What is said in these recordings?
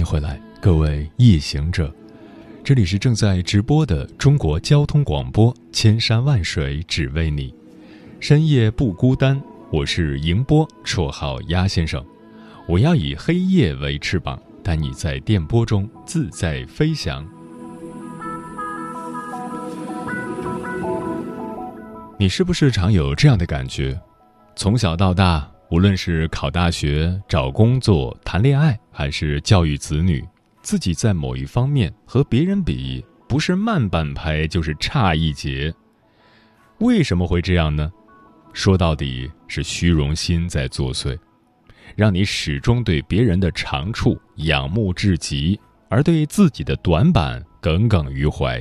迎回来，各位夜行者，这里是正在直播的中国交通广播，千山万水只为你，深夜不孤单。我是迎波，绰号鸭先生。我要以黑夜为翅膀，带你在电波中自在飞翔。你是不是常有这样的感觉？从小到大。无论是考大学、找工作、谈恋爱，还是教育子女，自己在某一方面和别人比，不是慢半拍，就是差一截。为什么会这样呢？说到底是虚荣心在作祟，让你始终对别人的长处仰慕至极，而对自己的短板耿耿于怀。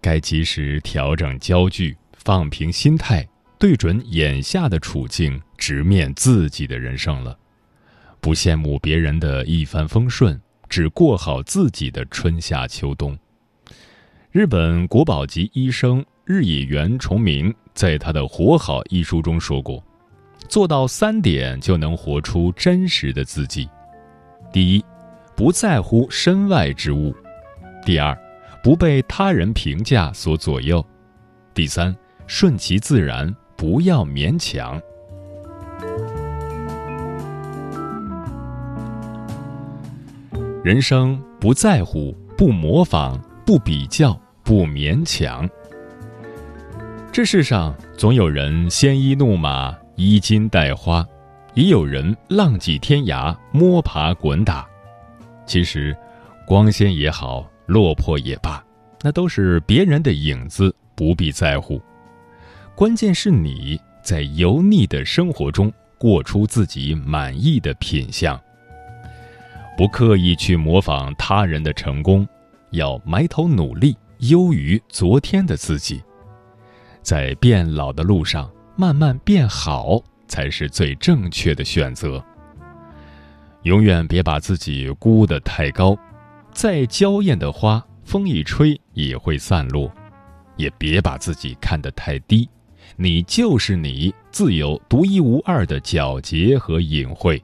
该及时调整焦距，放平心态。对准眼下的处境，直面自己的人生了。不羡慕别人的一帆风顺，只过好自己的春夏秋冬。日本国宝级医生日野原重明在他的《活好》一书中说过：“做到三点，就能活出真实的自己。第一，不在乎身外之物；第二，不被他人评价所左右；第三，顺其自然。”不要勉强。人生不在乎，不模仿，不比较，不勉强。这世上总有人鲜衣怒马，衣襟带花，也有人浪迹天涯，摸爬滚打。其实，光鲜也好，落魄也罢，那都是别人的影子，不必在乎。关键是你在油腻的生活中过出自己满意的品相，不刻意去模仿他人的成功，要埋头努力，优于昨天的自己，在变老的路上慢慢变好，才是最正确的选择。永远别把自己估得太高，再娇艳的花，风一吹也会散落；也别把自己看得太低。你就是你，自有独一无二的皎洁和隐晦。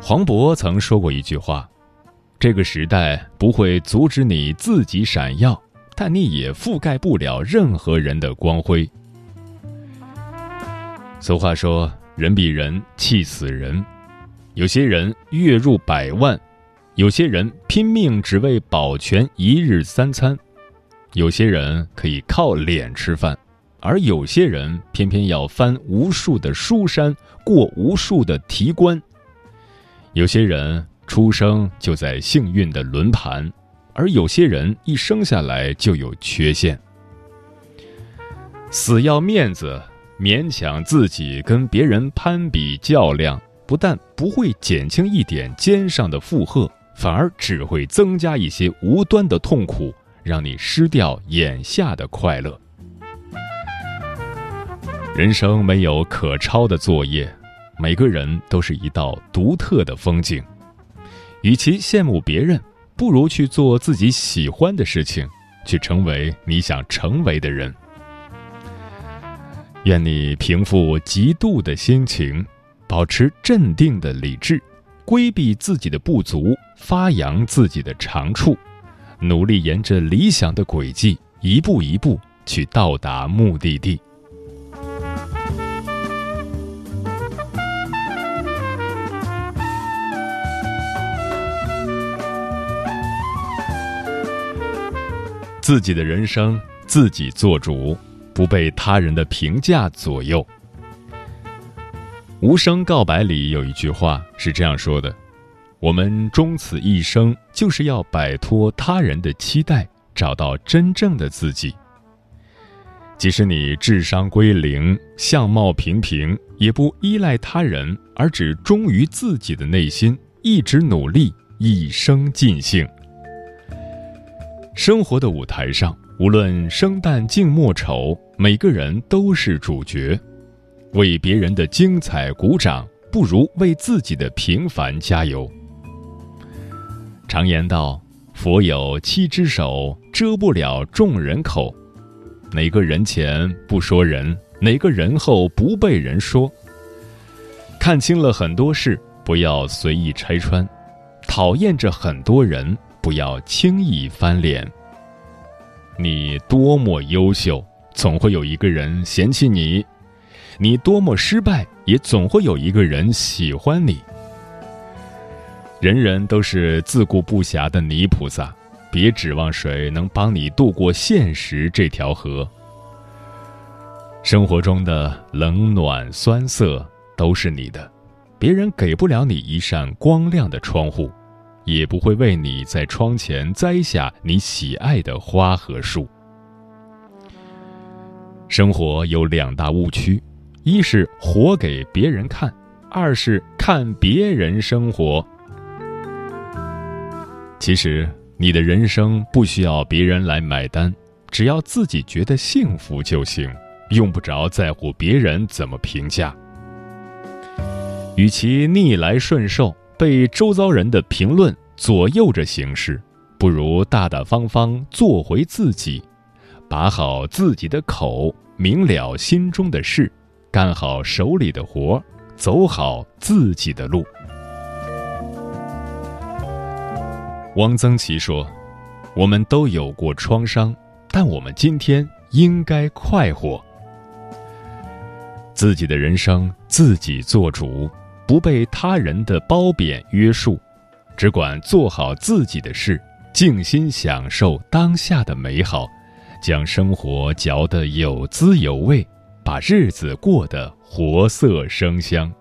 黄渤曾说过一句话：“这个时代不会阻止你自己闪耀，但你也覆盖不了任何人的光辉。”俗话说：“人比人气死人。”有些人月入百万，有些人拼命只为保全一日三餐。有些人可以靠脸吃饭，而有些人偏偏要翻无数的书山，过无数的题关。有些人出生就在幸运的轮盘，而有些人一生下来就有缺陷。死要面子，勉强自己跟别人攀比较量，不但不会减轻一点肩上的负荷，反而只会增加一些无端的痛苦。让你失掉眼下的快乐。人生没有可抄的作业，每个人都是一道独特的风景。与其羡慕别人，不如去做自己喜欢的事情，去成为你想成为的人。愿你平复嫉妒的心情，保持镇定的理智，规避自己的不足，发扬自己的长处。努力沿着理想的轨迹，一步一步去到达目的地。自己的人生自己做主，不被他人的评价左右。无声告白里有一句话是这样说的。我们终此一生，就是要摆脱他人的期待，找到真正的自己。即使你智商归零、相貌平平，也不依赖他人，而只忠于自己的内心，一直努力，一生尽兴。生活的舞台上，无论生旦净末丑，每个人都是主角。为别人的精彩鼓掌，不如为自己的平凡加油。常言道：“佛有七只手，遮不了众人口。”哪个人前不说人，哪个人后不被人说。看清了很多事，不要随意拆穿；讨厌着很多人，不要轻易翻脸。你多么优秀，总会有一个人嫌弃你；你多么失败，也总会有一个人喜欢你。人人都是自顾不暇的泥菩萨。别指望谁能帮你渡过现实这条河。生活中的冷暖酸涩都是你的，别人给不了你一扇光亮的窗户，也不会为你在窗前栽下你喜爱的花和树。生活有两大误区：一是活给别人看，二是看别人生活。其实。你的人生不需要别人来买单，只要自己觉得幸福就行，用不着在乎别人怎么评价。与其逆来顺受，被周遭人的评论左右着行事，不如大大方方做回自己，把好自己的口，明了心中的事，干好手里的活，走好自己的路。汪曾祺说：“我们都有过创伤，但我们今天应该快活。自己的人生自己做主，不被他人的褒贬约束，只管做好自己的事，静心享受当下的美好，将生活嚼得有滋有味，把日子过得活色生香。”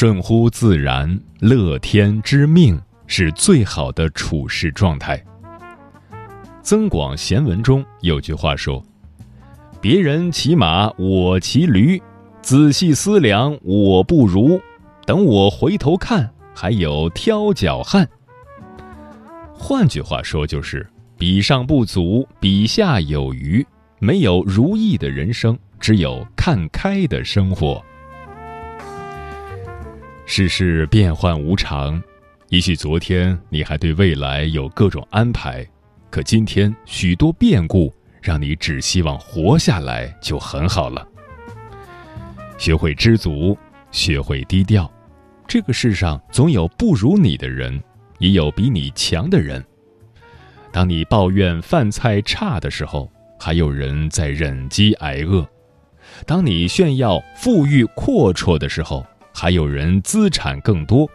顺乎自然，乐天知命，是最好的处事状态。增广贤文中有句话说：“别人骑马，我骑驴；仔细思量，我不如。等我回头看，还有挑脚汉。”换句话说，就是比上不足，比下有余。没有如意的人生，只有看开的生活。世事变幻无常，也许昨天你还对未来有各种安排，可今天许多变故让你只希望活下来就很好了。学会知足，学会低调，这个世上总有不如你的人，也有比你强的人。当你抱怨饭菜差的时候，还有人在忍饥挨饿；当你炫耀富裕阔绰的时候，还有人资产更多，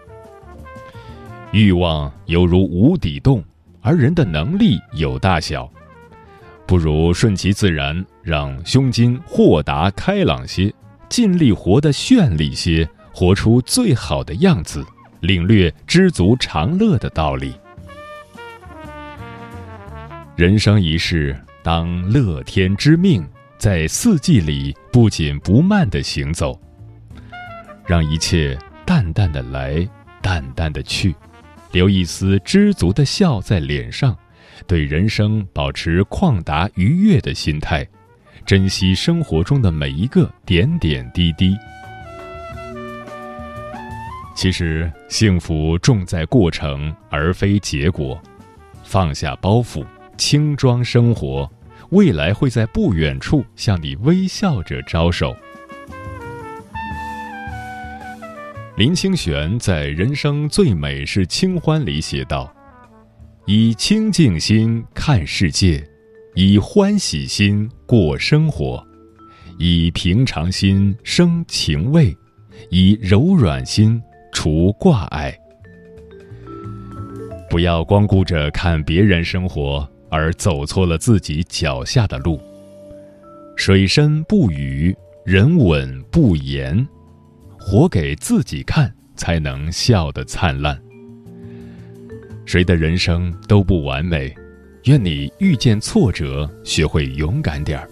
欲望犹如无底洞，而人的能力有大小，不如顺其自然，让胸襟豁达开朗些，尽力活得绚丽些，活出最好的样子，领略知足常乐的道理。人生一世，当乐天知命，在四季里不紧不慢的行走。让一切淡淡的来，淡淡的去，留一丝知足的笑在脸上，对人生保持旷达愉悦的心态，珍惜生活中的每一个点点滴滴。其实幸福重在过程，而非结果。放下包袱，轻装生活，未来会在不远处向你微笑着招手。林清玄在《人生最美是清欢》里写道：“以清净心看世界，以欢喜心过生活，以平常心生情味，以柔软心除挂碍。不要光顾着看别人生活，而走错了自己脚下的路。水深不语，人稳不言。”活给自己看，才能笑得灿烂。谁的人生都不完美，愿你遇见挫折，学会勇敢点儿；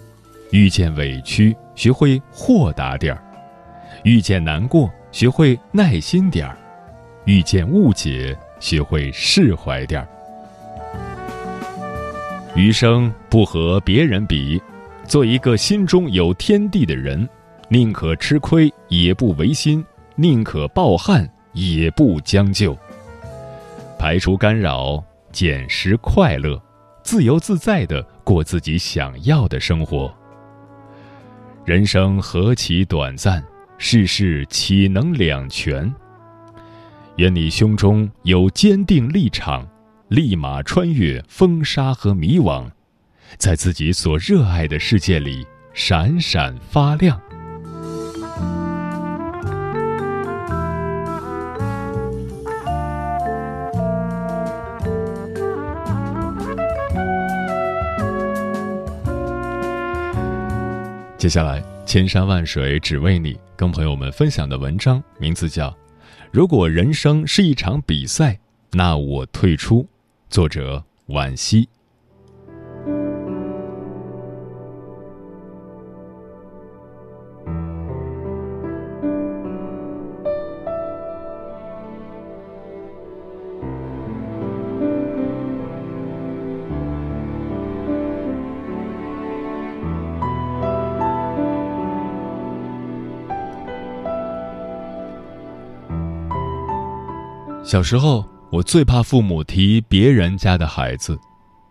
遇见委屈，学会豁达点儿；遇见难过，学会耐心点儿；遇见误解，学会释怀点儿。余生不和别人比，做一个心中有天地的人，宁可吃亏也不违心，宁可抱憾也不将就。排除干扰，捡拾快乐，自由自在的过自己想要的生活。人生何其短暂，世事岂能两全？愿你胸中有坚定立场，立马穿越风沙和迷惘，在自己所热爱的世界里闪闪发亮。接下来，千山万水只为你，跟朋友们分享的文章名字叫《如果人生是一场比赛，那我退出》，作者惋惜。小时候，我最怕父母提别人家的孩子，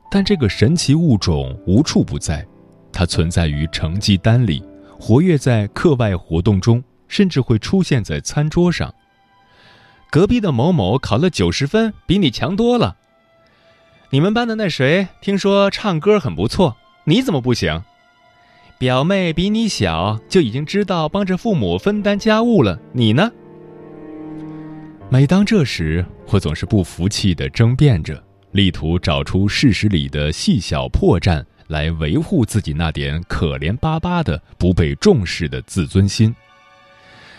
但这个神奇物种无处不在，它存在于成绩单里，活跃在课外活动中，甚至会出现在餐桌上。隔壁的某某考了九十分，比你强多了。你们班的那谁，听说唱歌很不错，你怎么不行？表妹比你小，就已经知道帮着父母分担家务了，你呢？每当这时，我总是不服气地争辩着，力图找出事实里的细小破绽来维护自己那点可怜巴巴的不被重视的自尊心。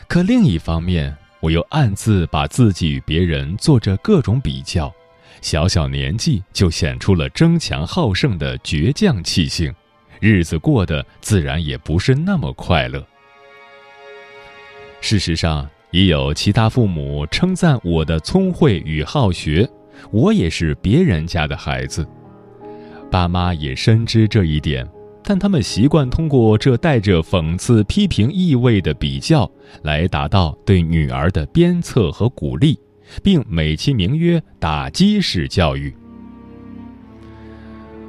可另一方面，我又暗自把自己与别人做着各种比较，小小年纪就显出了争强好胜的倔强气性，日子过得自然也不是那么快乐。事实上。已有其他父母称赞我的聪慧与好学，我也是别人家的孩子。爸妈也深知这一点，但他们习惯通过这带着讽刺、批评意味的比较，来达到对女儿的鞭策和鼓励，并美其名曰“打击式教育”。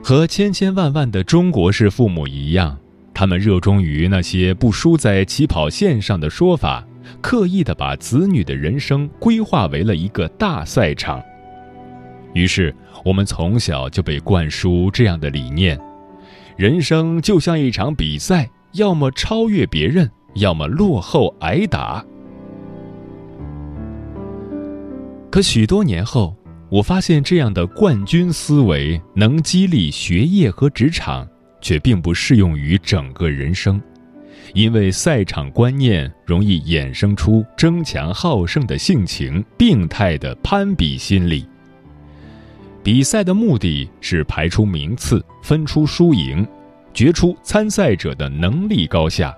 和千千万万的中国式父母一样，他们热衷于那些不输在起跑线上的说法。刻意的把子女的人生规划为了一个大赛场，于是我们从小就被灌输这样的理念：人生就像一场比赛，要么超越别人，要么落后挨打。可许多年后，我发现这样的冠军思维能激励学业和职场，却并不适用于整个人生。因为赛场观念容易衍生出争强好胜的性情、病态的攀比心理。比赛的目的是排出名次、分出输赢、决出参赛者的能力高下。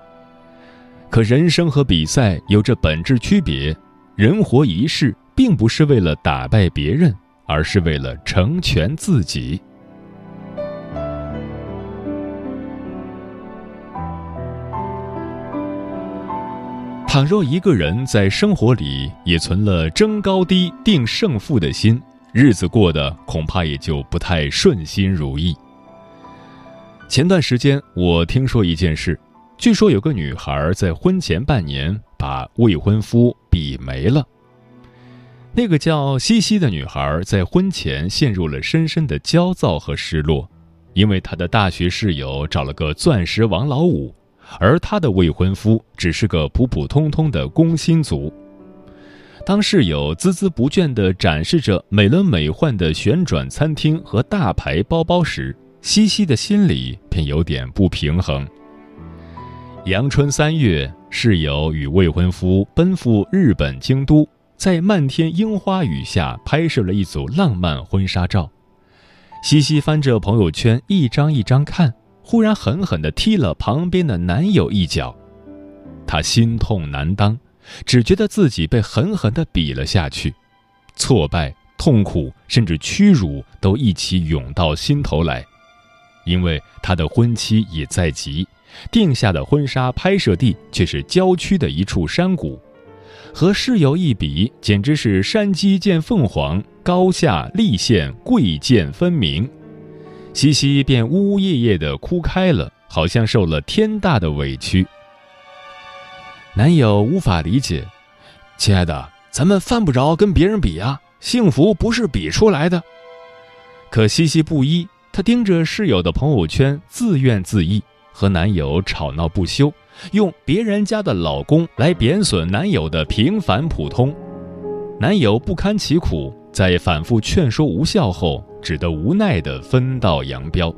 可人生和比赛有着本质区别，人活一世，并不是为了打败别人，而是为了成全自己。倘若一个人在生活里也存了争高低、定胜负的心，日子过得恐怕也就不太顺心如意。前段时间我听说一件事，据说有个女孩在婚前半年把未婚夫比没了。那个叫西西的女孩在婚前陷入了深深的焦躁和失落，因为她的大学室友找了个钻石王老五。而她的未婚夫只是个普普通通的工薪族。当室友孜孜不倦地展示着美轮美奂的旋转餐厅和大牌包包时，西西的心里便有点不平衡。阳春三月，室友与未婚夫奔赴日本京都，在漫天樱花雨下拍摄了一组浪漫婚纱照。西西翻着朋友圈一张一张看，忽然狠狠地踢了旁边的男友一脚，她心痛难当，只觉得自己被狠狠地比了下去，挫败、痛苦甚至屈辱都一起涌到心头来，因为她的婚期也在即。定下的婚纱拍摄地却是郊区的一处山谷，和室友一比，简直是山鸡见凤凰，高下立现，贵贱分明。西西便呜呜咽咽地哭开了，好像受了天大的委屈。男友无法理解：“亲爱的，咱们犯不着跟别人比啊，幸福不是比出来的。”可西西不依，她盯着室友的朋友圈，自怨自艾。和男友吵闹不休，用别人家的老公来贬损男友的平凡普通，男友不堪其苦，在反复劝说无效后，只得无奈地分道扬镳。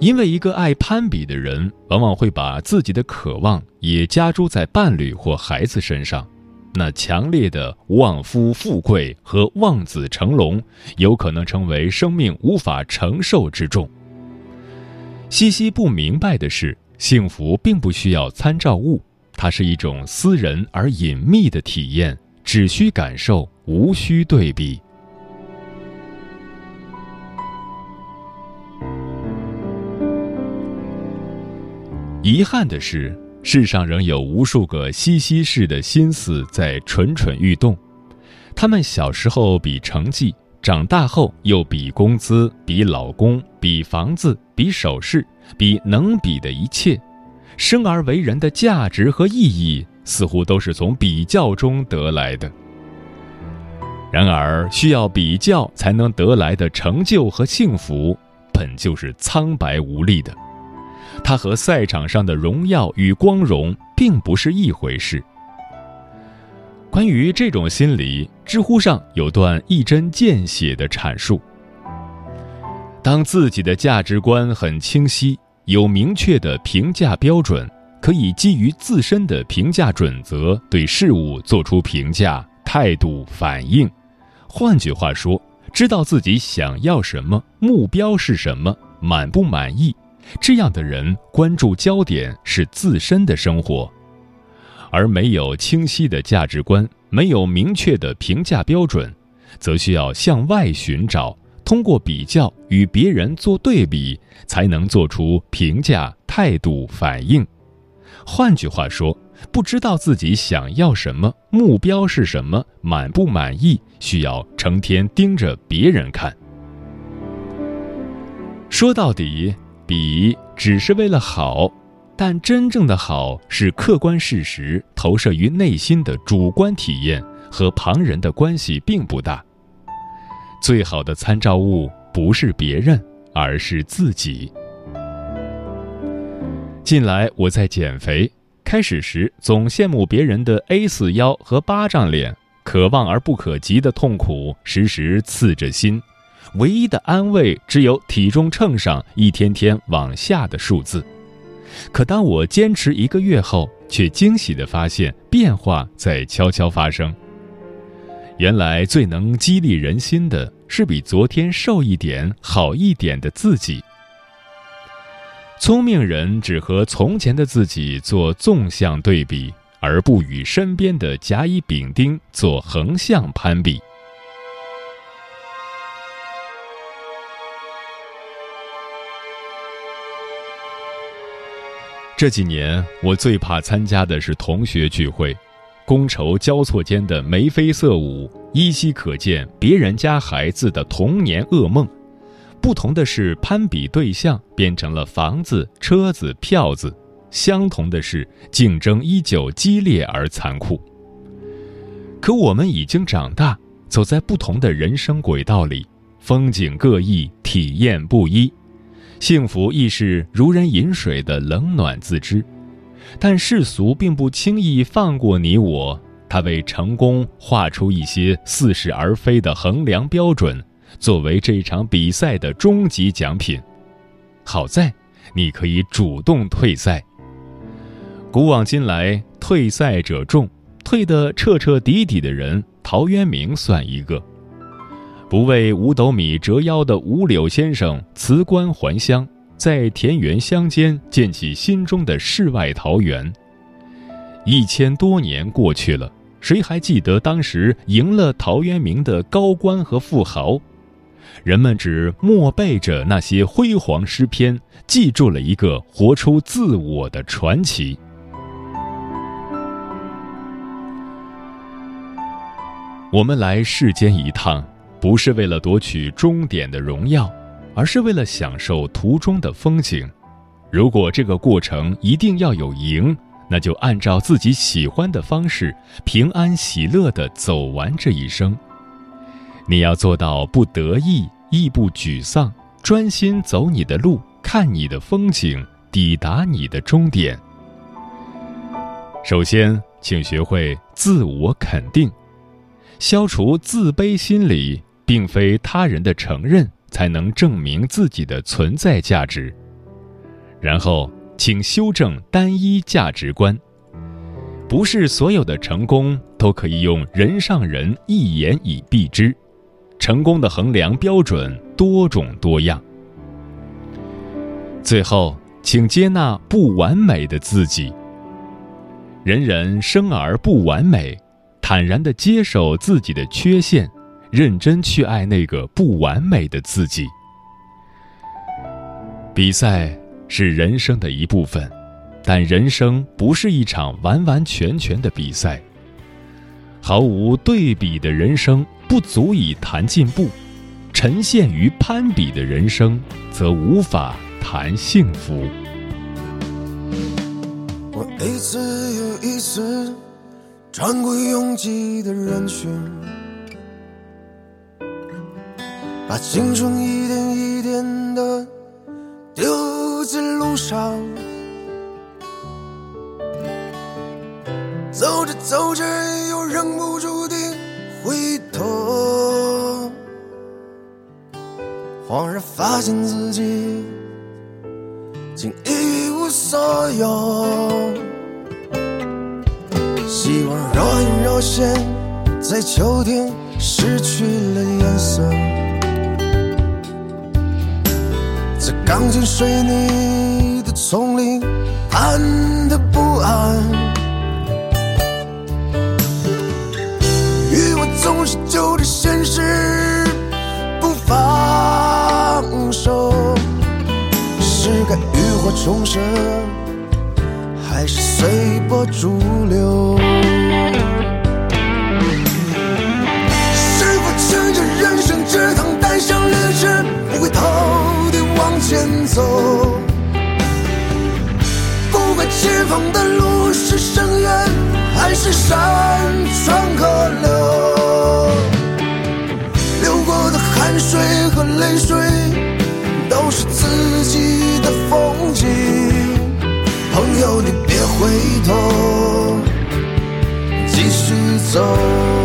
因为一个爱攀比的人，往往会把自己的渴望也加诸在伴侣或孩子身上，那强烈的望夫富贵和望子成龙，有可能成为生命无法承受之重。西西不明白的是，幸福并不需要参照物，它是一种私人而隐秘的体验，只需感受，无需对比。遗憾的是，世上仍有无数个西西式的心思在蠢蠢欲动，他们小时候比成绩。长大后又比工资、比老公、比房子、比首饰、比能比的一切，生而为人的价值和意义似乎都是从比较中得来的。然而，需要比较才能得来的成就和幸福，本就是苍白无力的。它和赛场上的荣耀与光荣并不是一回事。关于这种心理，知乎上有段一针见血的阐述：当自己的价值观很清晰，有明确的评价标准，可以基于自身的评价准则对事物做出评价、态度、反应。换句话说，知道自己想要什么，目标是什么，满不满意，这样的人关注焦点是自身的生活。而没有清晰的价值观，没有明确的评价标准，则需要向外寻找，通过比较与别人做对比，才能做出评价、态度、反应。换句话说，不知道自己想要什么，目标是什么，满不满意，需要成天盯着别人看。说到底，比只是为了好。但真正的好是客观事实投射于内心的主观体验，和旁人的关系并不大。最好的参照物不是别人，而是自己。近来我在减肥，开始时总羡慕别人的 A 四腰和巴掌脸，可望而不可及的痛苦时时刺着心，唯一的安慰只有体重秤上一天天往下的数字。可当我坚持一个月后，却惊喜地发现变化在悄悄发生。原来最能激励人心的是比昨天瘦一点、好一点的自己。聪明人只和从前的自己做纵向对比，而不与身边的甲乙丙丁做横向攀比。这几年，我最怕参加的是同学聚会，觥筹交错间的眉飞色舞，依稀可见别人家孩子的童年噩梦。不同的是，攀比对象变成了房子、车子、票子；相同的是，竞争依旧激烈而残酷。可我们已经长大，走在不同的人生轨道里，风景各异，体验不一。幸福亦是如人饮水的冷暖自知，但世俗并不轻易放过你我。他为成功画出一些似是而非的衡量标准，作为这场比赛的终极奖品。好在，你可以主动退赛。古往今来，退赛者众，退得彻彻底底的人，陶渊明算一个。不为五斗米折腰的五柳先生辞官还乡，在田园乡间建起心中的世外桃源。一千多年过去了，谁还记得当时赢了陶渊明的高官和富豪？人们只默背着那些辉煌诗篇，记住了一个活出自我的传奇。我们来世间一趟，不是为了夺取终点的荣耀，而是为了享受途中的风景。如果这个过程一定要有赢，那就按照自己喜欢的方式，平安喜乐地走完这一生。你要做到不得意亦不沮丧，专心走你的路，看你的风景，抵达你的终点。首先，请学会自我肯定。消除自卑心理，并非他人的承认才能证明自己的存在价值。然后，请修正单一价值观，不是所有的成功都可以用人上人一言以蔽之。成功的衡量标准多种多样。最后，请接纳不完美的自己。人人生而不完美。坦然地接受自己的缺陷，认真去爱那个不完美的自己。比赛是人生的一部分，但人生不是一场完完全全的比赛。毫无对比的人生不足以谈进步，沉陷于攀比的人生则无法谈幸福。我一次又一次。穿过拥挤的人群，把青春一点一点的丢在路上，走着走着又忍不住地回头，恍然发现自己竟一无所有。希望若隐若现，在秋天失去了颜色，钢筋水泥的丛林忐忑不安。欲望总是揪着现实不放手，是该浴火重生？还是随波逐流？走？不管前方的路是深渊，还是山川河流，流过的汗水和泪水，都是自己的风景。朋友，你别回头，继续走。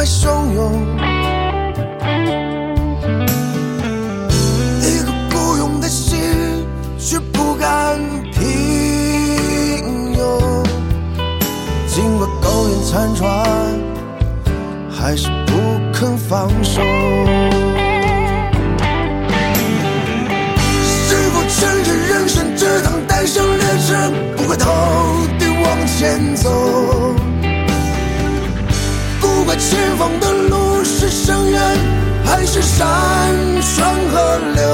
澎湃汹涌，一颗孤勇的心却不甘平庸，尽管苟延残喘，还是不肯放手。是否承认人生只能单程列车不回头地往前走，前方的路是深渊还是山川河流，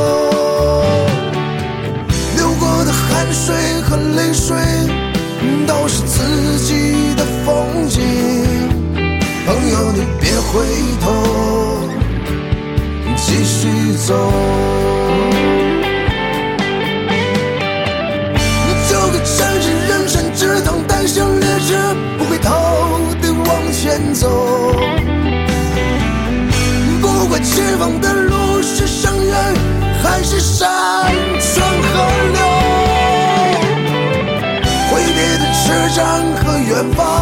流过的。汗水和泪水都是自己的风景。朋友，你别回头，继续走。就个城市前走。不管前方的路是深渊还是山川河流，挥别的车站和远方，